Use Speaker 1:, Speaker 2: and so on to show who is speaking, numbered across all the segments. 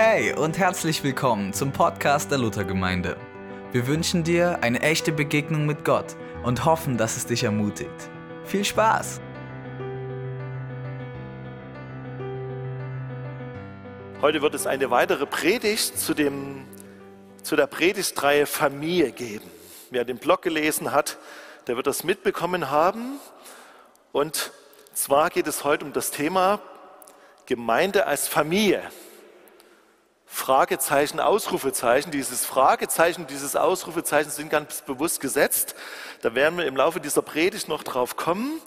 Speaker 1: Hey und herzlich willkommen zum Podcast der Luthergemeinde. Wir wünschen dir eine echte Begegnung mit Gott und hoffen, dass es dich ermutigt. Viel Spaß!
Speaker 2: Heute wird es eine weitere Predigt zu, dem, zu der Predigtreihe Familie geben. Wer den Blog gelesen hat, der wird das mitbekommen haben. Und zwar geht es heute um das Thema Gemeinde als Familie. Fragezeichen, Ausrufezeichen. Dieses Fragezeichen, dieses Ausrufezeichen sind ganz bewusst gesetzt. Da werden wir im Laufe dieser Predigt noch drauf kommen.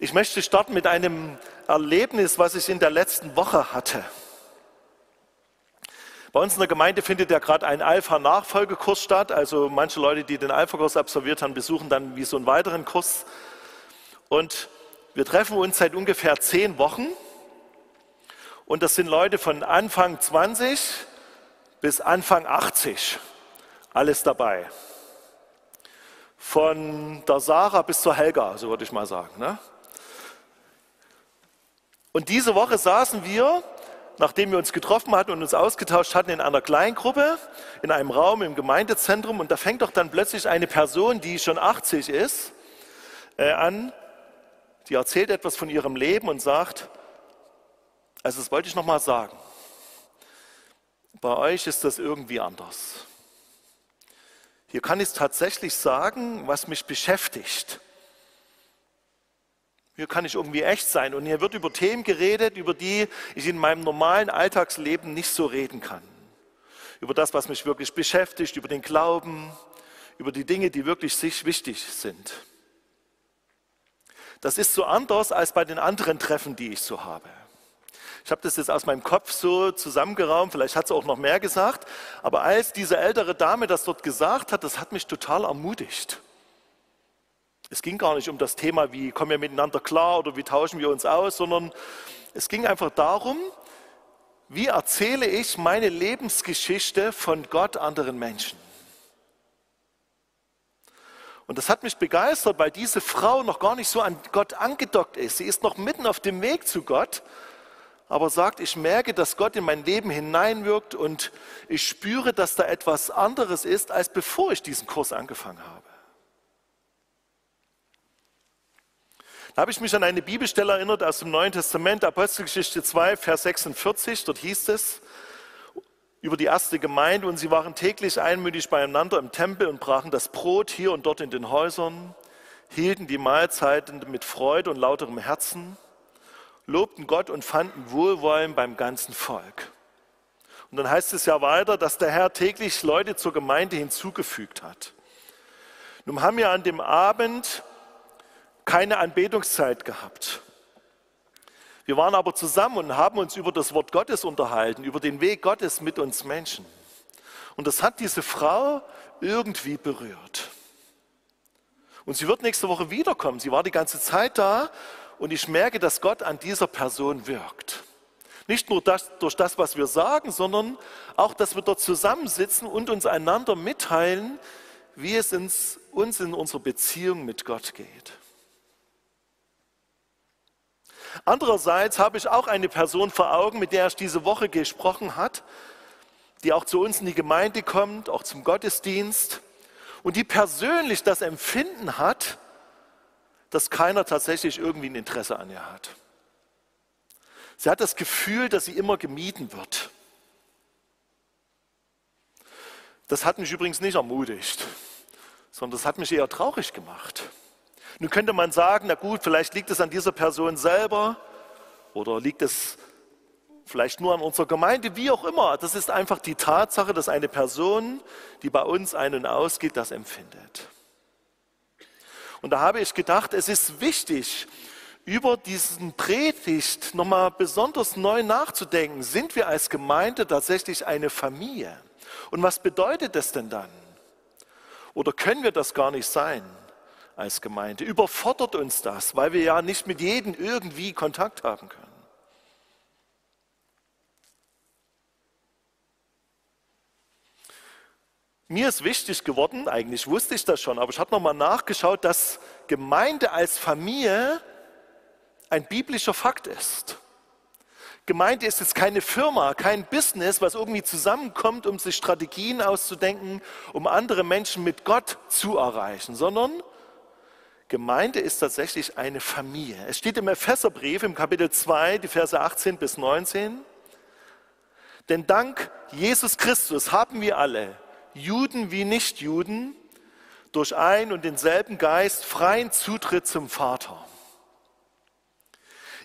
Speaker 2: Ich möchte starten mit einem Erlebnis, was ich in der letzten Woche hatte. Bei uns in der Gemeinde findet ja gerade ein Alpha-Nachfolgekurs statt. Also manche Leute, die den Alpha-Kurs absolviert haben, besuchen dann wie so einen weiteren Kurs. Und wir treffen uns seit ungefähr zehn Wochen und das sind Leute von Anfang 20 bis Anfang 80. Alles dabei. Von der Sarah bis zur Helga, so würde ich mal sagen. Ne? Und diese Woche saßen wir, nachdem wir uns getroffen hatten und uns ausgetauscht hatten, in einer Kleingruppe, in einem Raum im Gemeindezentrum. Und da fängt doch dann plötzlich eine Person, die schon 80 ist, äh, an, die erzählt etwas von ihrem Leben und sagt, also das wollte ich nochmal sagen. Bei euch ist das irgendwie anders. Hier kann ich tatsächlich sagen, was mich beschäftigt. Hier kann ich irgendwie echt sein. Und hier wird über Themen geredet, über die ich in meinem normalen Alltagsleben nicht so reden kann. Über das, was mich wirklich beschäftigt, über den Glauben, über die Dinge, die wirklich sich wichtig sind. Das ist so anders als bei den anderen Treffen, die ich so habe. Ich habe das jetzt aus meinem Kopf so zusammengeraumt, vielleicht hat sie auch noch mehr gesagt, aber als diese ältere Dame das dort gesagt hat, das hat mich total ermutigt. Es ging gar nicht um das Thema, wie kommen wir miteinander klar oder wie tauschen wir uns aus, sondern es ging einfach darum, wie erzähle ich meine Lebensgeschichte von Gott anderen Menschen. Und das hat mich begeistert, weil diese Frau noch gar nicht so an Gott angedockt ist. Sie ist noch mitten auf dem Weg zu Gott aber sagt, ich merke, dass Gott in mein Leben hineinwirkt und ich spüre, dass da etwas anderes ist, als bevor ich diesen Kurs angefangen habe. Da habe ich mich an eine Bibelstelle erinnert aus dem Neuen Testament, Apostelgeschichte 2, Vers 46. Dort hieß es über die erste Gemeinde, und sie waren täglich einmütig beieinander im Tempel und brachen das Brot hier und dort in den Häusern, hielten die Mahlzeiten mit Freude und lauterem Herzen lobten Gott und fanden Wohlwollen beim ganzen Volk. Und dann heißt es ja weiter, dass der Herr täglich Leute zur Gemeinde hinzugefügt hat. Nun haben wir an dem Abend keine Anbetungszeit gehabt. Wir waren aber zusammen und haben uns über das Wort Gottes unterhalten, über den Weg Gottes mit uns Menschen. Und das hat diese Frau irgendwie berührt. Und sie wird nächste Woche wiederkommen. Sie war die ganze Zeit da und ich merke, dass Gott an dieser Person wirkt. Nicht nur das, durch das, was wir sagen, sondern auch, dass wir dort zusammensitzen und uns einander mitteilen, wie es uns, uns in unserer Beziehung mit Gott geht. Andererseits habe ich auch eine Person vor Augen, mit der ich diese Woche gesprochen habe, die auch zu uns in die Gemeinde kommt, auch zum Gottesdienst und die persönlich das Empfinden hat, dass keiner tatsächlich irgendwie ein Interesse an ihr hat. Sie hat das Gefühl, dass sie immer gemieden wird. Das hat mich übrigens nicht ermutigt, sondern das hat mich eher traurig gemacht. Nun könnte man sagen, na gut, vielleicht liegt es an dieser Person selber oder liegt es vielleicht nur an unserer Gemeinde, wie auch immer. Das ist einfach die Tatsache, dass eine Person, die bei uns ein- und ausgeht, das empfindet. Und da habe ich gedacht, es ist wichtig, über diesen Predigt nochmal besonders neu nachzudenken. Sind wir als Gemeinde tatsächlich eine Familie? Und was bedeutet das denn dann? Oder können wir das gar nicht sein als Gemeinde? Überfordert uns das, weil wir ja nicht mit jedem irgendwie Kontakt haben können? Mir ist wichtig geworden, eigentlich wusste ich das schon, aber ich habe nochmal nachgeschaut, dass Gemeinde als Familie ein biblischer Fakt ist. Gemeinde ist jetzt keine Firma, kein Business, was irgendwie zusammenkommt, um sich Strategien auszudenken, um andere Menschen mit Gott zu erreichen, sondern Gemeinde ist tatsächlich eine Familie. Es steht im Epheserbrief im Kapitel 2, die Verse 18 bis 19. Denn dank Jesus Christus haben wir alle, Juden wie Nichtjuden, durch ein und denselben Geist freien Zutritt zum Vater.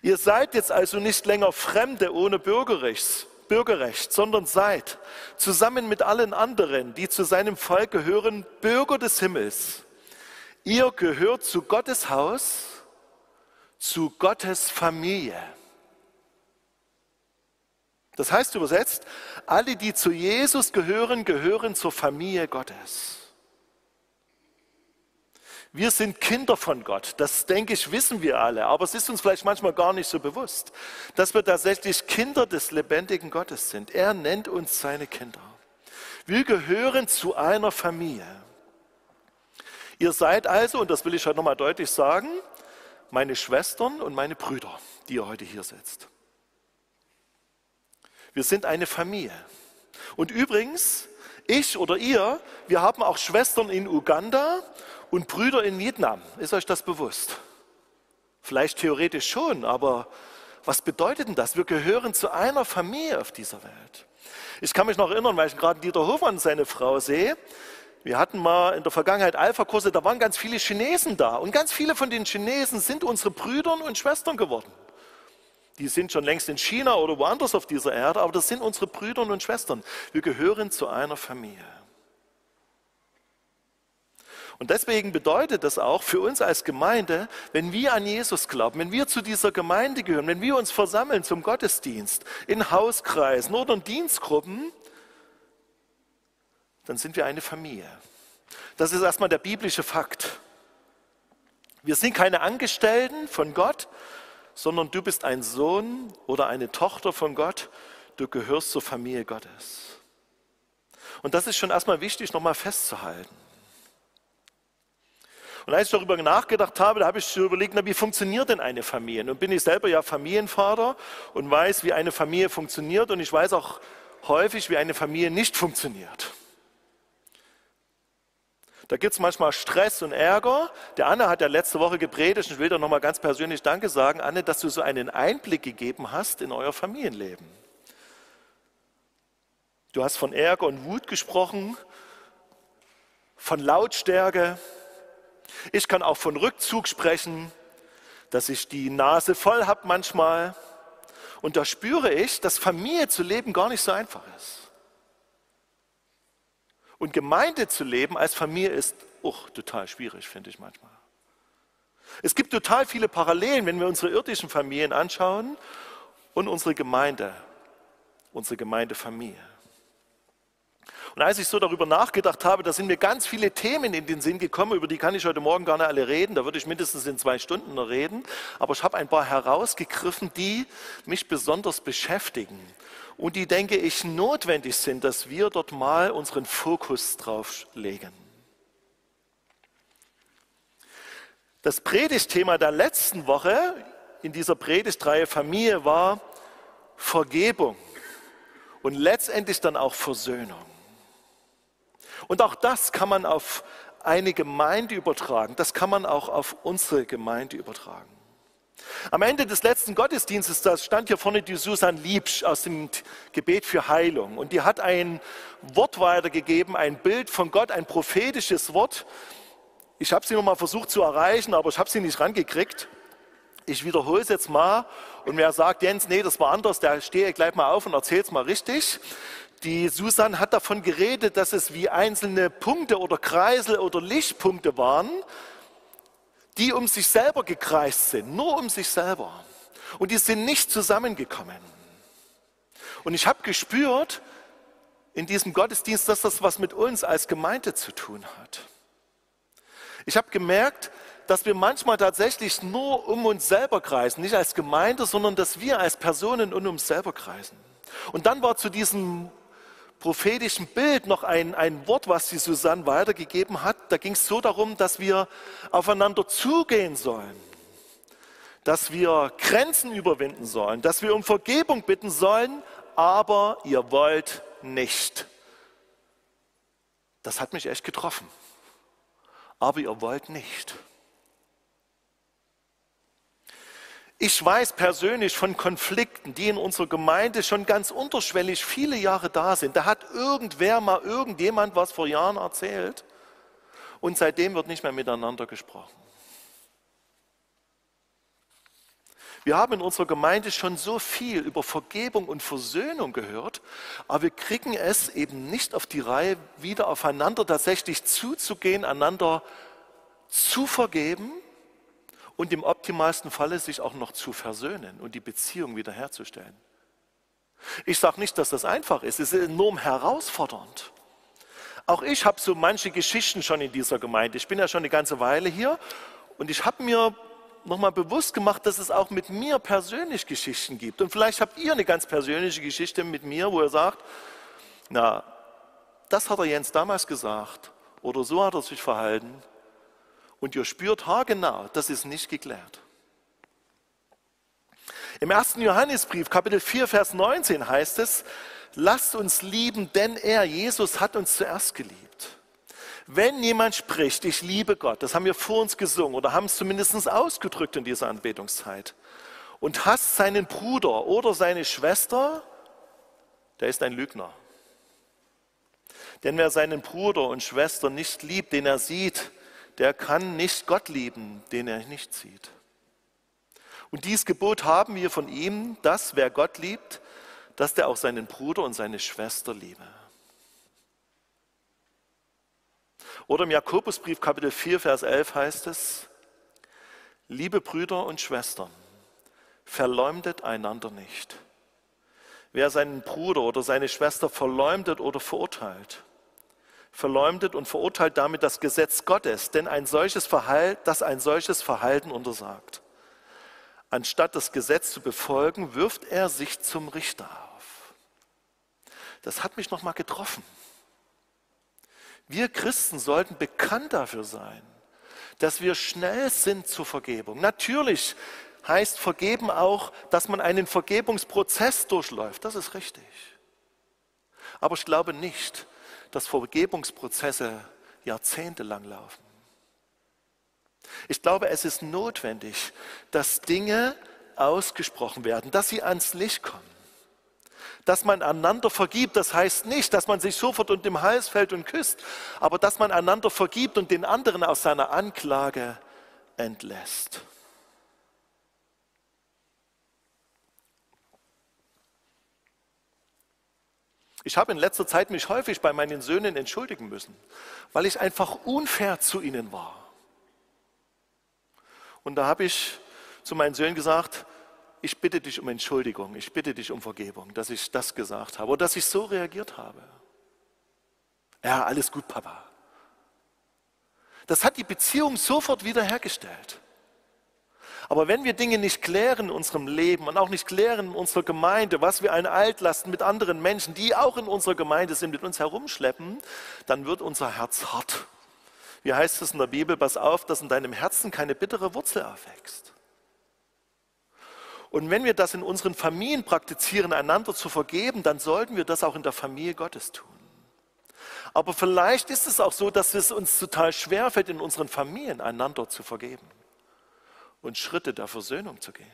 Speaker 2: Ihr seid jetzt also nicht länger Fremde ohne Bürgerrecht, Bürgerrecht, sondern seid zusammen mit allen anderen, die zu seinem Volk gehören, Bürger des Himmels. Ihr gehört zu Gottes Haus, zu Gottes Familie. Das heißt übersetzt, alle, die zu Jesus gehören, gehören zur Familie Gottes. Wir sind Kinder von Gott. Das denke ich, wissen wir alle. Aber es ist uns vielleicht manchmal gar nicht so bewusst, dass wir tatsächlich Kinder des lebendigen Gottes sind. Er nennt uns seine Kinder. Wir gehören zu einer Familie. Ihr seid also, und das will ich heute nochmal deutlich sagen, meine Schwestern und meine Brüder, die ihr heute hier sitzt. Wir sind eine Familie. Und übrigens, ich oder ihr, wir haben auch Schwestern in Uganda und Brüder in Vietnam. Ist euch das bewusst? Vielleicht theoretisch schon, aber was bedeutet denn das? Wir gehören zu einer Familie auf dieser Welt. Ich kann mich noch erinnern, weil ich gerade Dieter Hofmann und seine Frau sehe. Wir hatten mal in der Vergangenheit Alpha-Kurse, da waren ganz viele Chinesen da. Und ganz viele von den Chinesen sind unsere Brüder und Schwestern geworden. Die sind schon längst in China oder woanders auf dieser Erde, aber das sind unsere Brüder und Schwestern. Wir gehören zu einer Familie. Und deswegen bedeutet das auch für uns als Gemeinde, wenn wir an Jesus glauben, wenn wir zu dieser Gemeinde gehören, wenn wir uns versammeln zum Gottesdienst, in Hauskreisen oder in Dienstgruppen, dann sind wir eine Familie. Das ist erstmal der biblische Fakt. Wir sind keine Angestellten von Gott, sondern du bist ein Sohn oder eine Tochter von Gott. Du gehörst zur Familie Gottes. Und das ist schon erstmal wichtig, nochmal festzuhalten. Und als ich darüber nachgedacht habe, da habe ich überlegt, na, wie funktioniert denn eine Familie? Nun bin ich selber ja Familienvater und weiß, wie eine Familie funktioniert und ich weiß auch häufig, wie eine Familie nicht funktioniert. Da gibt es manchmal Stress und Ärger. Der Anne hat ja letzte Woche gepredigt und ich will dir nochmal ganz persönlich Danke sagen, Anne, dass du so einen Einblick gegeben hast in euer Familienleben. Du hast von Ärger und Wut gesprochen, von Lautstärke, ich kann auch von Rückzug sprechen, dass ich die Nase voll habe manchmal. Und da spüre ich, dass Familie zu leben gar nicht so einfach ist. Und Gemeinde zu leben als Familie ist auch total schwierig, finde ich manchmal. Es gibt total viele Parallelen, wenn wir unsere irdischen Familien anschauen und unsere Gemeinde, unsere Gemeindefamilie. Und als ich so darüber nachgedacht habe, da sind mir ganz viele Themen in den Sinn gekommen, über die kann ich heute Morgen gar nicht alle reden, da würde ich mindestens in zwei Stunden noch reden, aber ich habe ein paar herausgegriffen, die mich besonders beschäftigen und die, denke ich, notwendig sind, dass wir dort mal unseren Fokus drauf legen. Das Predigtthema der letzten Woche in dieser Predigtreihe Familie war Vergebung und letztendlich dann auch Versöhnung. Und auch das kann man auf eine Gemeinde übertragen. Das kann man auch auf unsere Gemeinde übertragen. Am Ende des letzten Gottesdienstes, da stand hier vorne die Susan Liebsch aus dem Gebet für Heilung. Und die hat ein Wort weitergegeben, ein Bild von Gott, ein prophetisches Wort. Ich habe sie noch mal versucht zu erreichen, aber ich habe sie nicht rangekriegt. Ich wiederhole es jetzt mal. Und wer sagt, Jens, nee, das war anders, der stehe gleich mal auf und erzählt es mal richtig. Die Susan hat davon geredet, dass es wie einzelne Punkte oder Kreisel oder Lichtpunkte waren, die um sich selber gekreist sind, nur um sich selber. Und die sind nicht zusammengekommen. Und ich habe gespürt in diesem Gottesdienst, dass das was mit uns als Gemeinde zu tun hat. Ich habe gemerkt, dass wir manchmal tatsächlich nur um uns selber kreisen, nicht als Gemeinde, sondern dass wir als Personen um uns selber kreisen. Und dann war zu diesem prophetischen Bild noch ein, ein Wort, was die Susanne weitergegeben hat. Da ging es so darum, dass wir aufeinander zugehen sollen. dass wir Grenzen überwinden sollen, dass wir um Vergebung bitten sollen, aber ihr wollt nicht. Das hat mich echt getroffen. Aber ihr wollt nicht. Ich weiß persönlich von Konflikten, die in unserer Gemeinde schon ganz unterschwellig viele Jahre da sind. Da hat irgendwer mal irgendjemand was vor Jahren erzählt und seitdem wird nicht mehr miteinander gesprochen. Wir haben in unserer Gemeinde schon so viel über Vergebung und Versöhnung gehört, aber wir kriegen es eben nicht auf die Reihe, wieder aufeinander tatsächlich zuzugehen, einander zu vergeben und im optimalsten Falle sich auch noch zu versöhnen und die Beziehung wiederherzustellen. Ich sage nicht, dass das einfach ist, es ist enorm herausfordernd. Auch ich habe so manche Geschichten schon in dieser Gemeinde. Ich bin ja schon eine ganze Weile hier und ich habe mir nochmal bewusst gemacht, dass es auch mit mir persönlich Geschichten gibt. Und vielleicht habt ihr eine ganz persönliche Geschichte mit mir, wo ihr sagt, na, das hat er Jens damals gesagt oder so hat er sich verhalten und ihr spürt haargenau, das ist nicht geklärt. Im ersten Johannesbrief, Kapitel 4, Vers 19 heißt es, lasst uns lieben, denn er, Jesus, hat uns zuerst geliebt. Wenn jemand spricht, ich liebe Gott, das haben wir vor uns gesungen oder haben es zumindest ausgedrückt in dieser Anbetungszeit, und hasst seinen Bruder oder seine Schwester, der ist ein Lügner. Denn wer seinen Bruder und Schwester nicht liebt, den er sieht, der kann nicht Gott lieben, den er nicht sieht. Und dieses Gebot haben wir von ihm, dass wer Gott liebt, dass der auch seinen Bruder und seine Schwester liebe. Oder im Jakobusbrief Kapitel 4, Vers 11 heißt es, liebe Brüder und Schwestern, verleumdet einander nicht. Wer seinen Bruder oder seine Schwester verleumdet oder verurteilt, verleumdet und verurteilt damit das Gesetz Gottes, denn ein solches Verhalten, das ein solches Verhalten untersagt. Anstatt das Gesetz zu befolgen, wirft er sich zum Richter auf. Das hat mich nochmal getroffen. Wir Christen sollten bekannt dafür sein, dass wir schnell sind zur Vergebung. Natürlich heißt vergeben auch, dass man einen Vergebungsprozess durchläuft. Das ist richtig. Aber ich glaube nicht, dass Vergebungsprozesse jahrzehntelang laufen. Ich glaube, es ist notwendig, dass Dinge ausgesprochen werden, dass sie ans Licht kommen. Dass man einander vergibt, das heißt nicht, dass man sich sofort unter dem Hals fällt und küsst, aber dass man einander vergibt und den anderen aus seiner Anklage entlässt. Ich habe in letzter Zeit mich häufig bei meinen Söhnen entschuldigen müssen, weil ich einfach unfair zu ihnen war. Und da habe ich zu meinen Söhnen gesagt, ich bitte dich um Entschuldigung, ich bitte dich um Vergebung, dass ich das gesagt habe oder dass ich so reagiert habe. Ja, alles gut, Papa. Das hat die Beziehung sofort wiederhergestellt. Aber wenn wir Dinge nicht klären in unserem Leben und auch nicht klären in unserer Gemeinde, was wir an Altlasten mit anderen Menschen, die auch in unserer Gemeinde sind, mit uns herumschleppen, dann wird unser Herz hart. Wie heißt es in der Bibel? Pass auf, dass in deinem Herzen keine bittere Wurzel aufwächst. Und wenn wir das in unseren Familien praktizieren, einander zu vergeben, dann sollten wir das auch in der Familie Gottes tun. Aber vielleicht ist es auch so, dass es uns total schwerfällt, in unseren Familien einander zu vergeben und Schritte der Versöhnung zu gehen.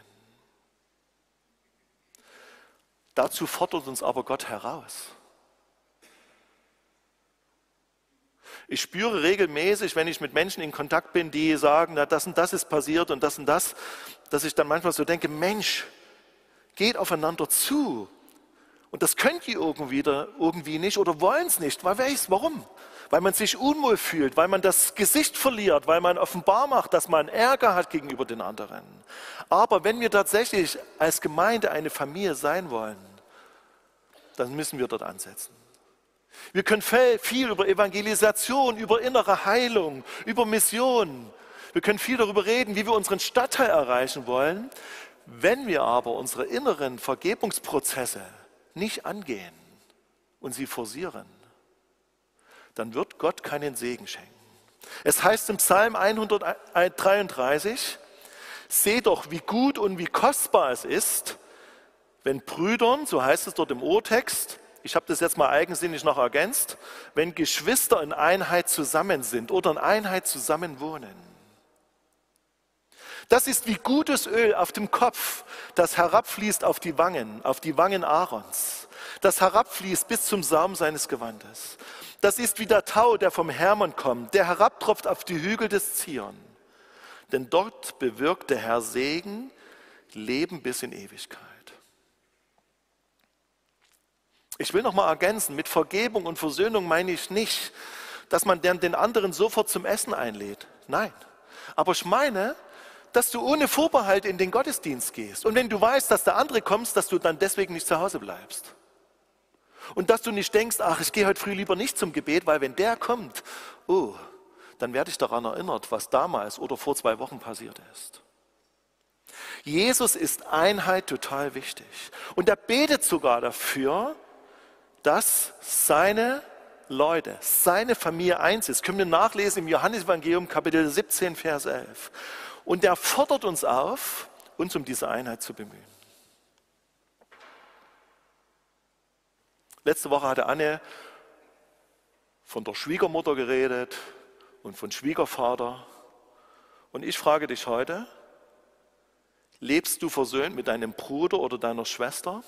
Speaker 2: Dazu fordert uns aber Gott heraus. Ich spüre regelmäßig, wenn ich mit Menschen in Kontakt bin, die sagen, na, das und das ist passiert und das und das, dass ich dann manchmal so denke, Mensch, geht aufeinander zu. Und das könnt ihr irgendwie, irgendwie nicht oder wollen es nicht. Weil weiß, warum? Weil man sich unwohl fühlt, weil man das Gesicht verliert, weil man offenbar macht, dass man Ärger hat gegenüber den anderen. Aber wenn wir tatsächlich als Gemeinde eine Familie sein wollen, dann müssen wir dort ansetzen. Wir können viel über Evangelisation, über innere Heilung, über Mission, wir können viel darüber reden, wie wir unseren Stadtteil erreichen wollen. Wenn wir aber unsere inneren Vergebungsprozesse nicht angehen und sie forcieren, dann wird Gott keinen Segen schenken. Es heißt im Psalm 133, Seh doch, wie gut und wie kostbar es ist, wenn Brüdern, so heißt es dort im Urtext, ich habe das jetzt mal eigensinnig noch ergänzt, wenn Geschwister in Einheit zusammen sind oder in Einheit zusammen wohnen. Das ist wie gutes Öl auf dem Kopf, das herabfließt auf die Wangen, auf die Wangen Aarons, das herabfließt bis zum Saum seines Gewandes. Das ist wie der Tau, der vom Hermon kommt, der herabtropft auf die Hügel des Zion. Denn dort bewirkt der Herr Segen, Leben bis in Ewigkeit. Ich will noch mal ergänzen, mit Vergebung und Versöhnung meine ich nicht, dass man den anderen sofort zum Essen einlädt. Nein. Aber ich meine, dass du ohne Vorbehalt in den Gottesdienst gehst. Und wenn du weißt, dass der andere kommt, dass du dann deswegen nicht zu Hause bleibst. Und dass du nicht denkst, ach, ich gehe heute früh lieber nicht zum Gebet, weil wenn der kommt, oh, dann werde ich daran erinnert, was damals oder vor zwei Wochen passiert ist. Jesus ist Einheit total wichtig. Und er betet sogar dafür, dass seine Leute, seine Familie eins ist. Können wir nachlesen im Johannesevangelium Kapitel 17, Vers 11. Und er fordert uns auf, uns um diese Einheit zu bemühen. Letzte Woche hatte Anne von der Schwiegermutter geredet und von Schwiegervater. Und ich frage dich heute, lebst du versöhnt mit deinem Bruder oder deiner Schwester?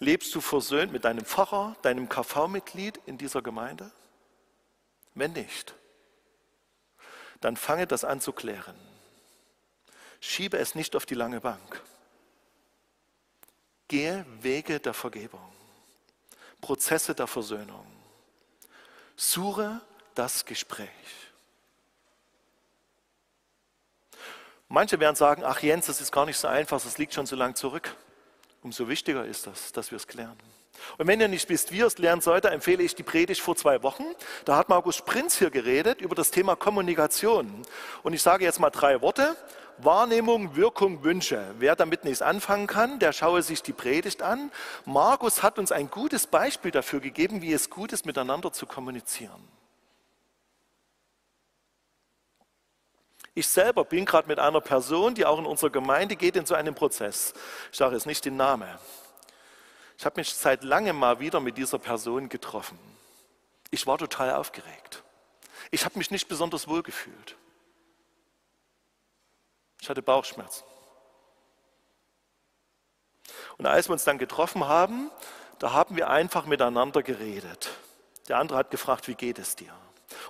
Speaker 2: Lebst du versöhnt mit deinem Pfarrer, deinem KV-Mitglied in dieser Gemeinde? Wenn nicht, dann fange das an zu klären. Schiebe es nicht auf die lange Bank. Gehe Wege der Vergebung, Prozesse der Versöhnung. Suche das Gespräch. Manche werden sagen, ach Jens, das ist gar nicht so einfach, das liegt schon so lang zurück. Umso wichtiger ist das, dass wir es klären. Und wenn ihr nicht wisst, wie ihr es lernen sollt, empfehle ich die Predigt vor zwei Wochen. Da hat Markus Prinz hier geredet über das Thema Kommunikation. Und ich sage jetzt mal drei Worte. Wahrnehmung, Wirkung, Wünsche. Wer damit nichts anfangen kann, der schaue sich die Predigt an. Markus hat uns ein gutes Beispiel dafür gegeben, wie es gut ist, miteinander zu kommunizieren. Ich selber bin gerade mit einer Person, die auch in unserer Gemeinde geht, in so einem Prozess. Ich sage jetzt nicht den Namen. Ich habe mich seit langem mal wieder mit dieser Person getroffen. Ich war total aufgeregt. Ich habe mich nicht besonders wohl gefühlt. Ich hatte Bauchschmerzen. Und als wir uns dann getroffen haben, da haben wir einfach miteinander geredet. Der andere hat gefragt, wie geht es dir?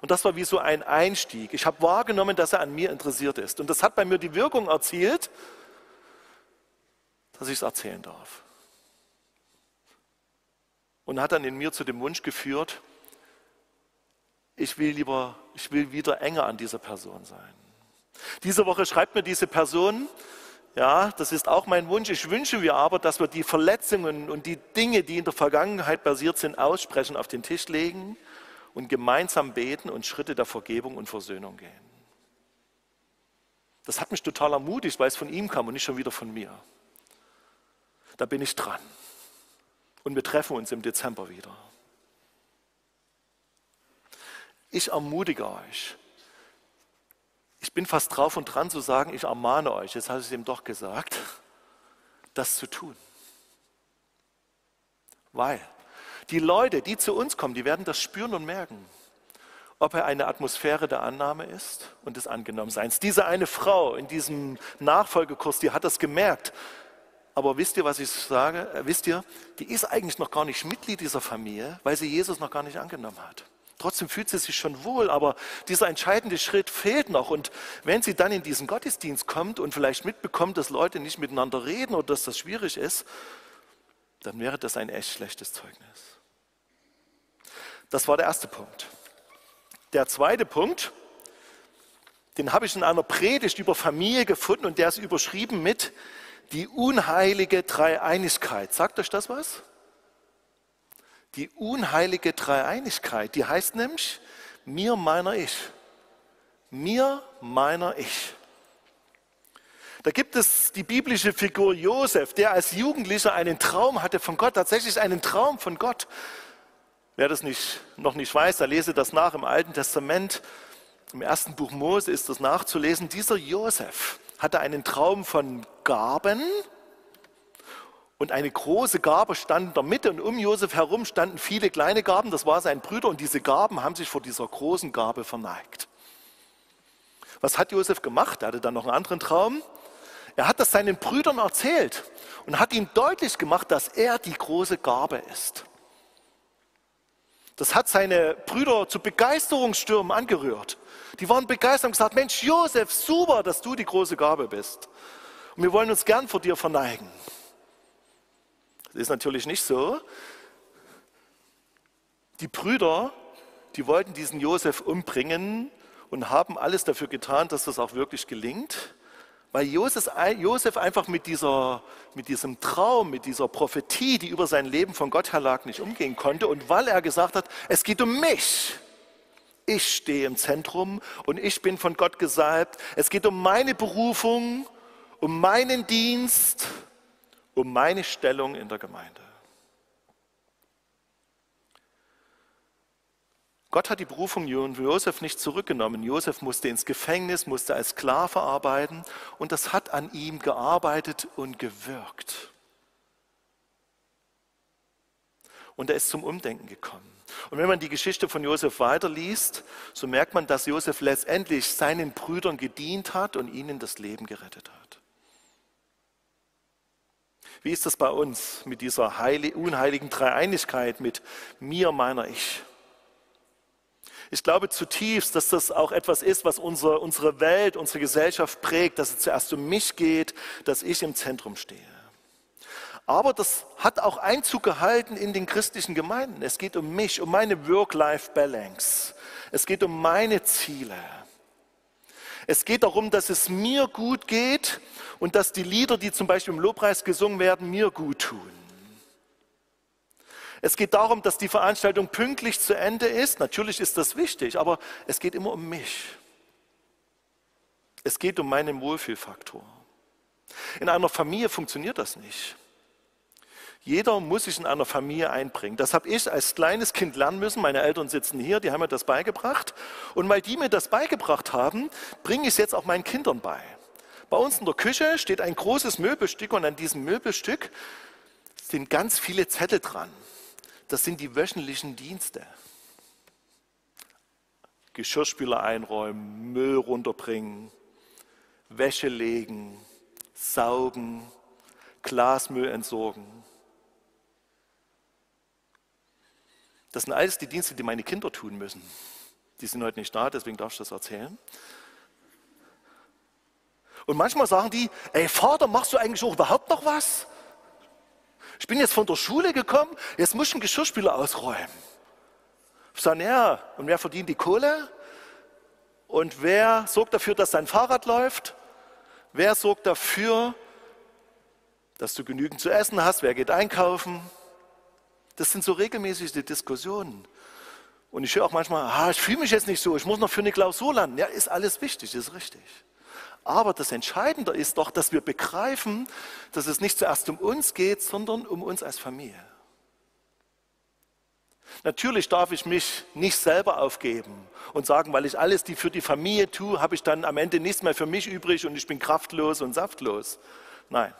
Speaker 2: Und das war wie so ein Einstieg. Ich habe wahrgenommen, dass er an mir interessiert ist. Und das hat bei mir die Wirkung erzielt, dass ich es erzählen darf und hat dann in mir zu dem Wunsch geführt, ich will lieber, ich will wieder enger an dieser Person sein. Diese Woche schreibt mir diese Person, ja, das ist auch mein Wunsch. Ich wünsche mir aber, dass wir die Verletzungen und die Dinge, die in der Vergangenheit passiert sind, aussprechen, auf den Tisch legen und gemeinsam beten und Schritte der Vergebung und Versöhnung gehen. Das hat mich total ermutigt, weil es von ihm kam und nicht schon wieder von mir. Da bin ich dran. Und wir treffen uns im Dezember wieder. Ich ermutige euch. Ich bin fast drauf und dran zu sagen, ich ermahne euch, jetzt habe ich es ihm doch gesagt, das zu tun. Weil die Leute, die zu uns kommen, die werden das spüren und merken, ob er eine Atmosphäre der Annahme ist und des Angenommenseins. Diese eine Frau in diesem Nachfolgekurs, die hat das gemerkt, aber wisst ihr, was ich sage? Äh, wisst ihr, die ist eigentlich noch gar nicht Mitglied dieser Familie, weil sie Jesus noch gar nicht angenommen hat. Trotzdem fühlt sie sich schon wohl, aber dieser entscheidende Schritt fehlt noch. Und wenn sie dann in diesen Gottesdienst kommt und vielleicht mitbekommt, dass Leute nicht miteinander reden oder dass das schwierig ist, dann wäre das ein echt schlechtes Zeugnis. Das war der erste Punkt. Der zweite Punkt, den habe ich in einer Predigt über Familie gefunden und der ist überschrieben mit die unheilige Dreieinigkeit. Sagt euch das was? Die unheilige Dreieinigkeit, die heißt nämlich mir, meiner, ich. Mir, meiner, ich. Da gibt es die biblische Figur Josef, der als Jugendlicher einen Traum hatte von Gott, tatsächlich einen Traum von Gott. Wer das nicht, noch nicht weiß, da lese das nach im Alten Testament. Im ersten Buch Mose ist das nachzulesen. Dieser Josef hatte einen Traum von Gaben und eine große Gabe stand in der Mitte und um Josef herum standen viele kleine Gaben, das war sein Brüder und diese Gaben haben sich vor dieser großen Gabe verneigt. Was hat Josef gemacht? Er hatte dann noch einen anderen Traum. Er hat das seinen Brüdern erzählt und hat ihnen deutlich gemacht, dass er die große Gabe ist. Das hat seine Brüder zu Begeisterungsstürmen angerührt. Die waren begeistert und gesagt, Mensch, Josef, super, dass du die große Gabe bist. Und wir wollen uns gern vor dir verneigen. Das ist natürlich nicht so. Die Brüder, die wollten diesen Josef umbringen und haben alles dafür getan, dass das auch wirklich gelingt. Weil Josef einfach mit, dieser, mit diesem Traum, mit dieser Prophetie, die über sein Leben von Gott her lag, nicht umgehen konnte. Und weil er gesagt hat, es geht um mich. Ich stehe im Zentrum und ich bin von Gott gesalbt. Es geht um meine Berufung, um meinen Dienst, um meine Stellung in der Gemeinde. Gott hat die Berufung Josef nicht zurückgenommen. Josef musste ins Gefängnis, musste als Sklave arbeiten und das hat an ihm gearbeitet und gewirkt. Und er ist zum Umdenken gekommen. Und wenn man die Geschichte von Josef weiterliest, so merkt man, dass Josef letztendlich seinen Brüdern gedient hat und ihnen das Leben gerettet hat. Wie ist das bei uns mit dieser unheiligen Dreieinigkeit, mit mir, meiner, ich? Ich glaube zutiefst, dass das auch etwas ist, was unsere, unsere Welt, unsere Gesellschaft prägt, dass es zuerst um mich geht, dass ich im Zentrum stehe. Aber das hat auch Einzug gehalten in den christlichen Gemeinden. Es geht um mich, um meine Work-Life-Balance. Es geht um meine Ziele. Es geht darum, dass es mir gut geht und dass die Lieder, die zum Beispiel im Lobpreis gesungen werden, mir gut tun. Es geht darum, dass die Veranstaltung pünktlich zu Ende ist. Natürlich ist das wichtig, aber es geht immer um mich. Es geht um meinen Wohlfühlfaktor. In einer Familie funktioniert das nicht. Jeder muss sich in einer Familie einbringen. Das habe ich als kleines Kind lernen müssen. Meine Eltern sitzen hier, die haben mir das beigebracht. Und weil die mir das beigebracht haben, bringe ich es jetzt auch meinen Kindern bei. Bei uns in der Küche steht ein großes Möbelstück und an diesem Möbelstück sind ganz viele Zettel dran das sind die wöchentlichen Dienste. Geschirrspüler einräumen, Müll runterbringen, Wäsche legen, saugen, Glasmüll entsorgen. Das sind alles die Dienste, die meine Kinder tun müssen. Die sind heute nicht da, deswegen darf ich das erzählen. Und manchmal sagen die, ey Vater, machst du eigentlich auch überhaupt noch was? Ich bin jetzt von der Schule gekommen, jetzt muss ich einen Geschirrspüler ausräumen. Ich sage, ja, und wer verdient die Kohle? Und wer sorgt dafür, dass dein Fahrrad läuft? Wer sorgt dafür, dass du genügend zu essen hast? Wer geht einkaufen? Das sind so regelmäßige Diskussionen. Und ich höre auch manchmal, ah, ich fühle mich jetzt nicht so, ich muss noch für eine Klausur landen. Ja, ist alles wichtig, ist richtig. Aber das Entscheidende ist doch, dass wir begreifen, dass es nicht zuerst um uns geht, sondern um uns als Familie. Natürlich darf ich mich nicht selber aufgeben und sagen, weil ich alles die für die Familie tue, habe ich dann am Ende nichts mehr für mich übrig und ich bin kraftlos und saftlos. Nein.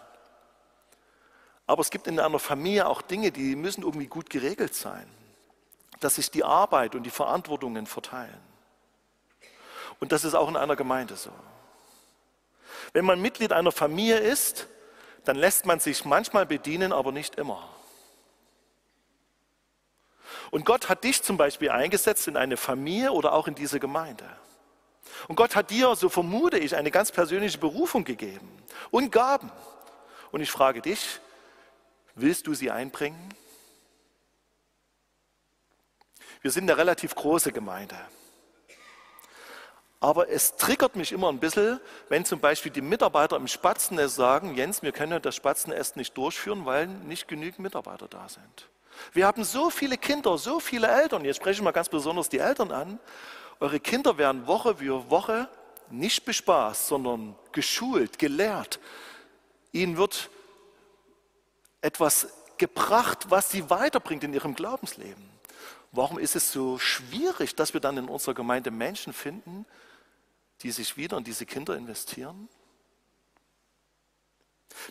Speaker 2: Aber es gibt in einer Familie auch Dinge, die müssen irgendwie gut geregelt sein, dass sich die Arbeit und die Verantwortungen verteilen. Und das ist auch in einer Gemeinde so. Wenn man Mitglied einer Familie ist, dann lässt man sich manchmal bedienen, aber nicht immer. Und Gott hat dich zum Beispiel eingesetzt in eine Familie oder auch in diese Gemeinde. Und Gott hat dir, so vermute ich, eine ganz persönliche Berufung gegeben und Gaben. Und ich frage dich, willst du sie einbringen? Wir sind eine relativ große Gemeinde. Aber es triggert mich immer ein bisschen, wenn zum Beispiel die Mitarbeiter im Spatzennest sagen, Jens, wir können das Spatzennest nicht durchführen, weil nicht genügend Mitarbeiter da sind. Wir haben so viele Kinder, so viele Eltern, jetzt spreche ich mal ganz besonders die Eltern an. Eure Kinder werden Woche für Woche nicht bespaßt, sondern geschult, gelehrt. Ihnen wird etwas gebracht, was sie weiterbringt in ihrem Glaubensleben. Warum ist es so schwierig, dass wir dann in unserer Gemeinde Menschen finden, die sich wieder in diese Kinder investieren?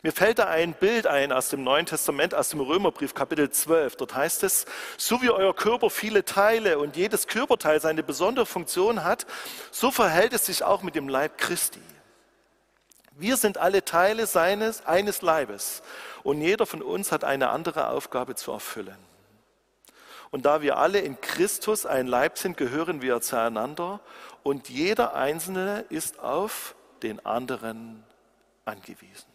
Speaker 2: Mir fällt da ein Bild ein aus dem Neuen Testament, aus dem Römerbrief Kapitel 12. Dort heißt es, so wie euer Körper viele Teile und jedes Körperteil seine besondere Funktion hat, so verhält es sich auch mit dem Leib Christi. Wir sind alle Teile seines, eines Leibes und jeder von uns hat eine andere Aufgabe zu erfüllen. Und da wir alle in Christus ein Leib sind, gehören wir zueinander und jeder Einzelne ist auf den anderen angewiesen.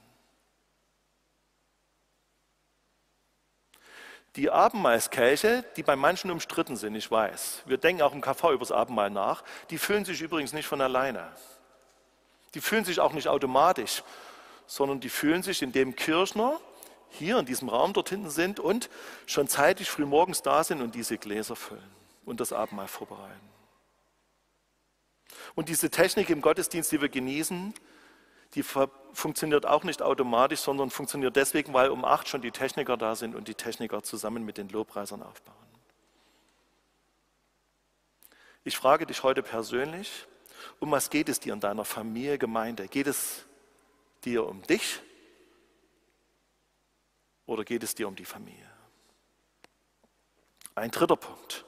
Speaker 2: Die Abendmahlskelche, die bei manchen umstritten sind, ich weiß, wir denken auch im KV über das Abendmahl nach, die füllen sich übrigens nicht von alleine. Die füllen sich auch nicht automatisch, sondern die füllen sich, indem Kirchner hier in diesem Raum dort hinten sind und schon zeitig frühmorgens da sind und diese Gläser füllen und das Abendmahl vorbereiten. Und diese Technik im Gottesdienst, die wir genießen, die funktioniert auch nicht automatisch, sondern funktioniert deswegen, weil um acht schon die Techniker da sind und die Techniker zusammen mit den Lobpreisern aufbauen. Ich frage dich heute persönlich, um was geht es dir in deiner Familie, Gemeinde? Geht es dir um dich oder geht es dir um die Familie? Ein dritter Punkt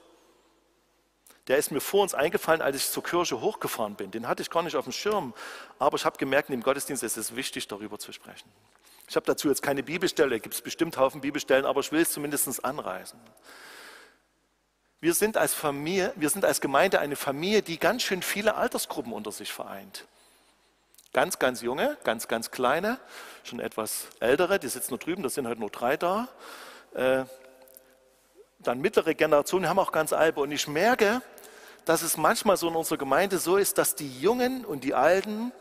Speaker 2: der ist mir vor uns eingefallen, als ich zur Kirche hochgefahren bin. Den hatte ich gar nicht auf dem Schirm, aber ich habe gemerkt, im Gottesdienst ist es wichtig, darüber zu sprechen. Ich habe dazu jetzt keine Bibelstelle, gibt es bestimmt Haufen Bibelstellen, aber ich will es zumindest anreißen. Wir sind als Familie, wir sind als Gemeinde eine Familie, die ganz schön viele Altersgruppen unter sich vereint. Ganz, ganz junge, ganz, ganz kleine, schon etwas ältere, die sitzen nur drüben, da sind heute nur drei da. Äh, dann mittlere Generationen haben auch ganz alte. Und ich merke, dass es manchmal so in unserer Gemeinde so ist, dass die Jungen und die Alten,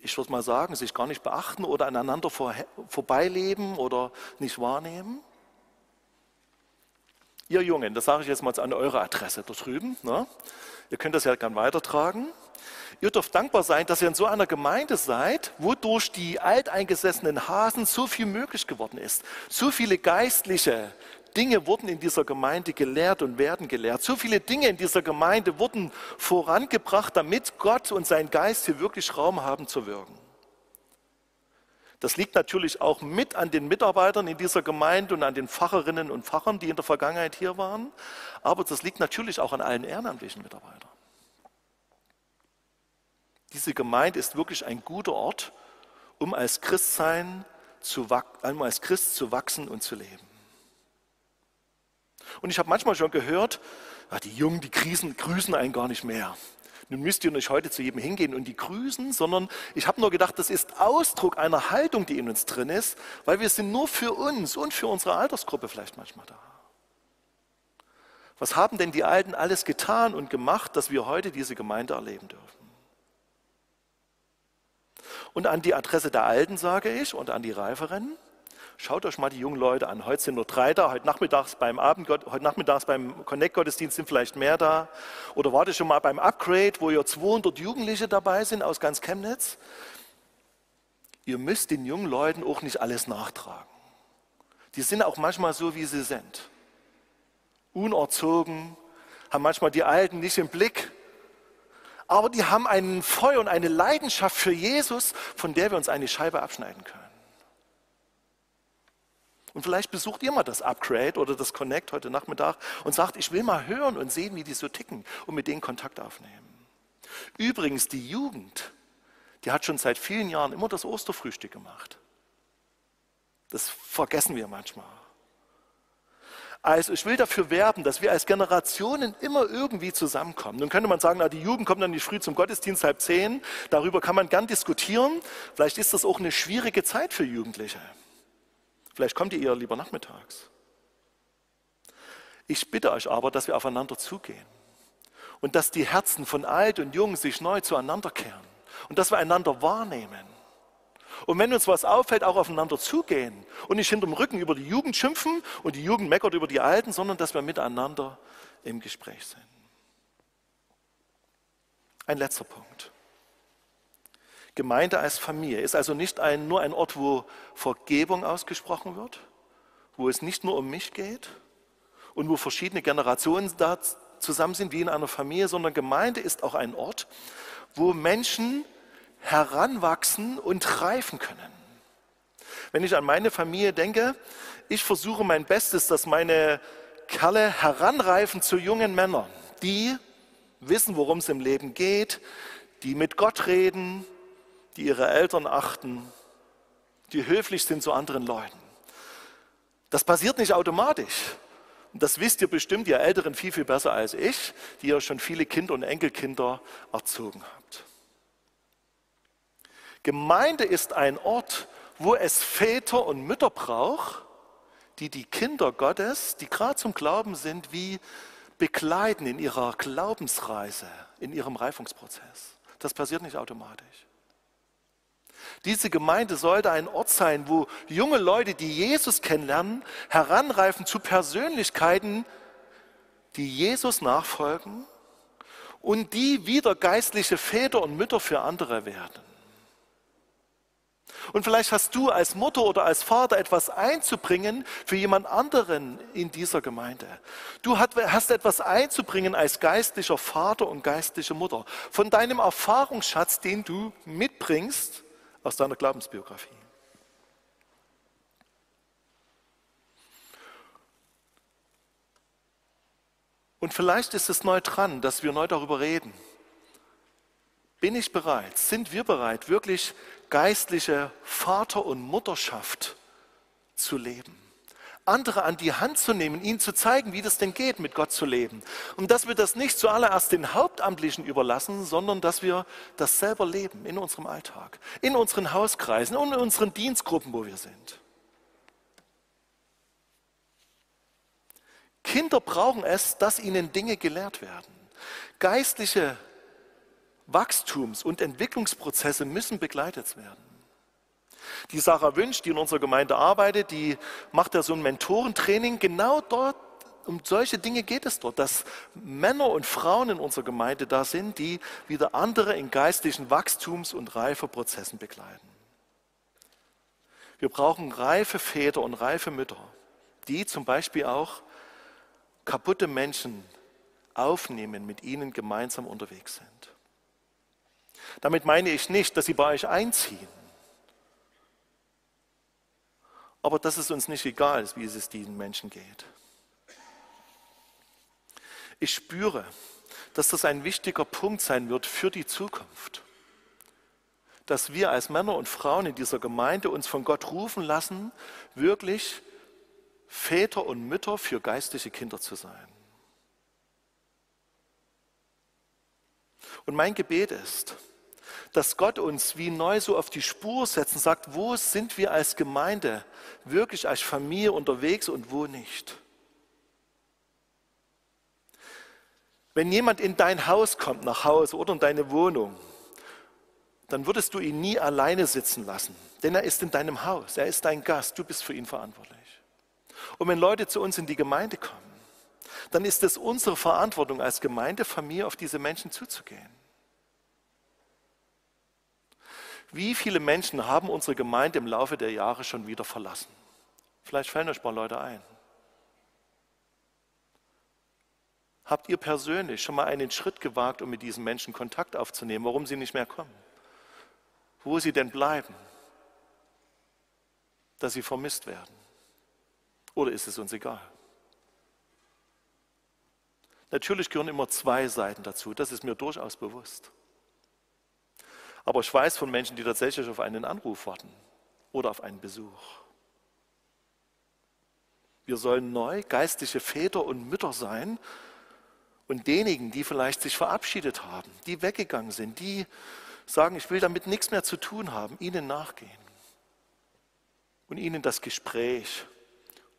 Speaker 2: ich würde mal sagen, sich gar nicht beachten oder aneinander vor, vorbeileben oder nicht wahrnehmen. Ihr Jungen, das sage ich jetzt mal an eure Adresse da drüben. Ne? Ihr könnt das ja gern weitertragen. Ihr dürft dankbar sein, dass ihr in so einer Gemeinde seid, wo durch die alteingesessenen Hasen so viel möglich geworden ist. So viele Geistliche, Dinge wurden in dieser Gemeinde gelehrt und werden gelehrt. So viele Dinge in dieser Gemeinde wurden vorangebracht, damit Gott und sein Geist hier wirklich Raum haben zu wirken. Das liegt natürlich auch mit an den Mitarbeitern in dieser Gemeinde und an den Pfarrerinnen und Pfarrern, die in der Vergangenheit hier waren. Aber das liegt natürlich auch an allen ehrenamtlichen Mitarbeitern. Diese Gemeinde ist wirklich ein guter Ort, um als, Christsein zu, um als Christ zu wachsen und zu leben. Und ich habe manchmal schon gehört, die Jungen, die grüßen, grüßen einen gar nicht mehr. Nun müsst ihr nicht heute zu jedem hingehen und die grüßen, sondern ich habe nur gedacht, das ist Ausdruck einer Haltung, die in uns drin ist, weil wir sind nur für uns und für unsere Altersgruppe vielleicht manchmal da. Was haben denn die Alten alles getan und gemacht, dass wir heute diese Gemeinde erleben dürfen? Und an die Adresse der Alten sage ich und an die Reiferen, Schaut euch mal die jungen Leute an. Heute sind nur drei da, heute nachmittags beim Abend, heute nachmittags beim Connect-Gottesdienst sind vielleicht mehr da. Oder warte schon mal beim Upgrade, wo ja 200 Jugendliche dabei sind aus ganz Chemnitz. Ihr müsst den jungen Leuten auch nicht alles nachtragen. Die sind auch manchmal so, wie sie sind. Unerzogen, haben manchmal die Alten nicht im Blick. Aber die haben einen Feuer und eine Leidenschaft für Jesus, von der wir uns eine Scheibe abschneiden können. Und vielleicht besucht ihr mal das Upgrade oder das Connect heute Nachmittag und sagt, ich will mal hören und sehen, wie die so ticken und mit denen Kontakt aufnehmen. Übrigens, die Jugend, die hat schon seit vielen Jahren immer das Osterfrühstück gemacht. Das vergessen wir manchmal. Also ich will dafür werben, dass wir als Generationen immer irgendwie zusammenkommen. Nun könnte man sagen, na, die Jugend kommt dann nicht früh zum Gottesdienst, halb zehn. Darüber kann man gern diskutieren. Vielleicht ist das auch eine schwierige Zeit für Jugendliche. Vielleicht kommt ihr eher lieber nachmittags. Ich bitte euch aber, dass wir aufeinander zugehen und dass die Herzen von alt und jung sich neu zueinander kehren und dass wir einander wahrnehmen. Und wenn uns was auffällt, auch aufeinander zugehen und nicht hinterm Rücken über die Jugend schimpfen und die Jugend meckert über die Alten, sondern dass wir miteinander im Gespräch sind. Ein letzter Punkt. Gemeinde als Familie? Ist also nicht ein, nur ein Ort, wo Vergebung ausgesprochen wird, wo es nicht nur um mich geht? Und wo verschiedene Generationen da zusammen sind wie in einer Familie, sondern Gemeinde ist auch ein Ort, wo Menschen heranwachsen und reifen können. Wenn ich an meine Familie denke, ich versuche mein Bestes, dass meine Kerle heranreifen zu jungen Männern, die wissen, worum es im Leben geht, die mit Gott reden, die ihre Eltern achten, die höflich sind zu anderen Leuten. Das passiert nicht automatisch. Das wisst ihr bestimmt, ihr Älteren, viel, viel besser als ich, die ja schon viele Kinder und Enkelkinder erzogen habt. Gemeinde ist ein Ort, wo es Väter und Mütter braucht, die die Kinder Gottes, die gerade zum Glauben sind, wie begleiten in ihrer Glaubensreise, in ihrem Reifungsprozess. Das passiert nicht automatisch. Diese Gemeinde sollte ein Ort sein, wo junge Leute, die Jesus kennenlernen, heranreifen zu Persönlichkeiten, die Jesus nachfolgen und die wieder geistliche Väter und Mütter für andere werden. Und vielleicht hast du als Mutter oder als Vater etwas einzubringen für jemand anderen in dieser Gemeinde. Du hast etwas einzubringen als geistlicher Vater und geistliche Mutter von deinem Erfahrungsschatz, den du mitbringst aus deiner Glaubensbiografie. Und vielleicht ist es neu dran, dass wir neu darüber reden. Bin ich bereit, sind wir bereit, wirklich geistliche Vater- und Mutterschaft zu leben? Andere an die Hand zu nehmen, ihnen zu zeigen, wie das denn geht, mit Gott zu leben. Und dass wir das nicht zuallererst den Hauptamtlichen überlassen, sondern dass wir das selber leben in unserem Alltag, in unseren Hauskreisen und in unseren Dienstgruppen, wo wir sind. Kinder brauchen es, dass ihnen Dinge gelehrt werden. Geistliche Wachstums- und Entwicklungsprozesse müssen begleitet werden. Die Sarah Wünsch, die in unserer Gemeinde arbeitet, die macht ja so ein Mentorentraining. Genau dort, um solche Dinge geht es dort, dass Männer und Frauen in unserer Gemeinde da sind, die wieder andere in geistlichen Wachstums- und Reifeprozessen begleiten. Wir brauchen reife Väter und reife Mütter, die zum Beispiel auch kaputte Menschen aufnehmen, mit ihnen gemeinsam unterwegs sind. Damit meine ich nicht, dass sie bei euch einziehen aber dass es uns nicht egal ist, wie es diesen Menschen geht. Ich spüre, dass das ein wichtiger Punkt sein wird für die Zukunft. Dass wir als Männer und Frauen in dieser Gemeinde uns von Gott rufen lassen, wirklich Väter und Mütter für geistliche Kinder zu sein. Und mein Gebet ist, dass Gott uns wie neu so auf die Spur setzt und sagt, wo sind wir als Gemeinde wirklich als Familie unterwegs und wo nicht. Wenn jemand in dein Haus kommt, nach Hause oder in deine Wohnung, dann würdest du ihn nie alleine sitzen lassen, denn er ist in deinem Haus, er ist dein Gast, du bist für ihn verantwortlich. Und wenn Leute zu uns in die Gemeinde kommen, dann ist es unsere Verantwortung als Gemeindefamilie, auf diese Menschen zuzugehen. Wie viele Menschen haben unsere Gemeinde im Laufe der Jahre schon wieder verlassen? Vielleicht fallen euch ein paar Leute ein. Habt ihr persönlich schon mal einen Schritt gewagt, um mit diesen Menschen Kontakt aufzunehmen, warum sie nicht mehr kommen? Wo sie denn bleiben? Dass sie vermisst werden? Oder ist es uns egal? Natürlich gehören immer zwei Seiten dazu, das ist mir durchaus bewusst. Aber ich weiß von Menschen, die tatsächlich auf einen Anruf warten oder auf einen Besuch. Wir sollen neu geistliche Väter und Mütter sein und denjenigen, die vielleicht sich verabschiedet haben, die weggegangen sind, die sagen, ich will damit nichts mehr zu tun haben, ihnen nachgehen und ihnen das Gespräch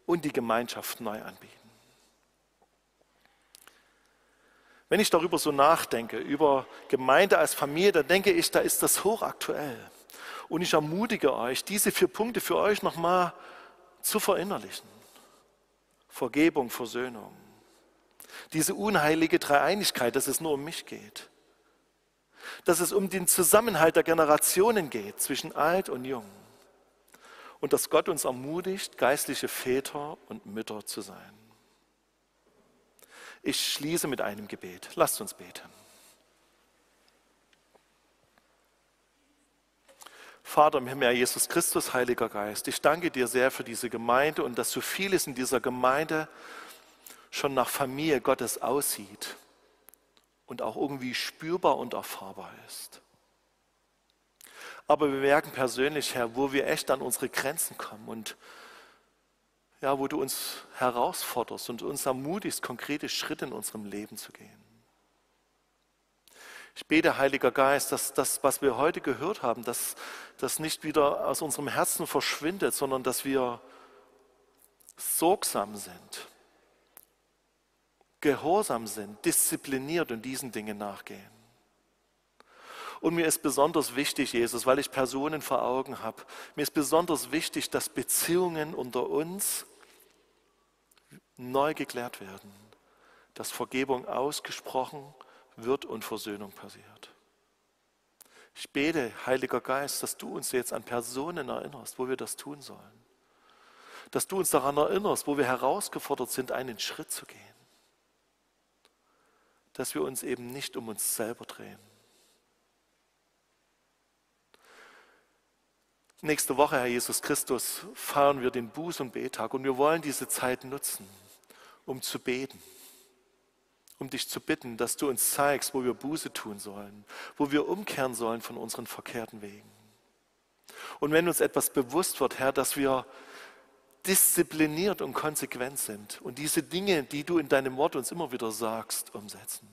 Speaker 2: und die Gemeinschaft neu anbieten. Wenn ich darüber so nachdenke, über Gemeinde als Familie, dann denke ich, da ist das hochaktuell. Und ich ermutige euch, diese vier Punkte für euch nochmal zu verinnerlichen. Vergebung, Versöhnung. Diese unheilige Dreieinigkeit, dass es nur um mich geht. Dass es um den Zusammenhalt der Generationen geht, zwischen alt und jung. Und dass Gott uns ermutigt, geistliche Väter und Mütter zu sein. Ich schließe mit einem Gebet. Lasst uns beten. Vater im Himmel, Jesus Christus, Heiliger Geist, ich danke dir sehr für diese Gemeinde und dass so vieles in dieser Gemeinde schon nach Familie Gottes aussieht und auch irgendwie spürbar und erfahrbar ist. Aber wir merken persönlich, Herr, wo wir echt an unsere Grenzen kommen und ja, wo du uns herausforderst und uns ermutigst, konkrete Schritte in unserem Leben zu gehen. Ich bete, Heiliger Geist, dass das, was wir heute gehört haben, dass das nicht wieder aus unserem Herzen verschwindet, sondern dass wir sorgsam sind, gehorsam sind, diszipliniert und diesen Dingen nachgehen. Und mir ist besonders wichtig, Jesus, weil ich Personen vor Augen habe, mir ist besonders wichtig, dass Beziehungen unter uns neu geklärt werden, dass Vergebung ausgesprochen wird und Versöhnung passiert. Ich bete, Heiliger Geist, dass du uns jetzt an Personen erinnerst, wo wir das tun sollen. Dass du uns daran erinnerst, wo wir herausgefordert sind, einen Schritt zu gehen. Dass wir uns eben nicht um uns selber drehen. Nächste Woche, Herr Jesus Christus, feiern wir den Buß- und Betag und wir wollen diese Zeit nutzen, um zu beten um dich zu bitten, dass du uns zeigst, wo wir Buße tun sollen, wo wir umkehren sollen von unseren verkehrten Wegen. Und wenn uns etwas bewusst wird, Herr, dass wir diszipliniert und konsequent sind und diese Dinge, die du in deinem Wort uns immer wieder sagst, umsetzen.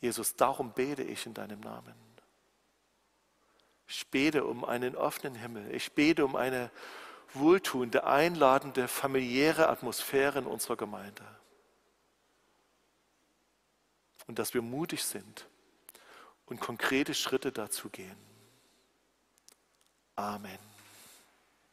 Speaker 2: Jesus, darum bete ich in deinem Namen. Ich bete um einen offenen Himmel. Ich bete um eine wohltuende, einladende, familiäre Atmosphäre in unserer Gemeinde und dass wir mutig sind und konkrete Schritte dazu gehen. Amen.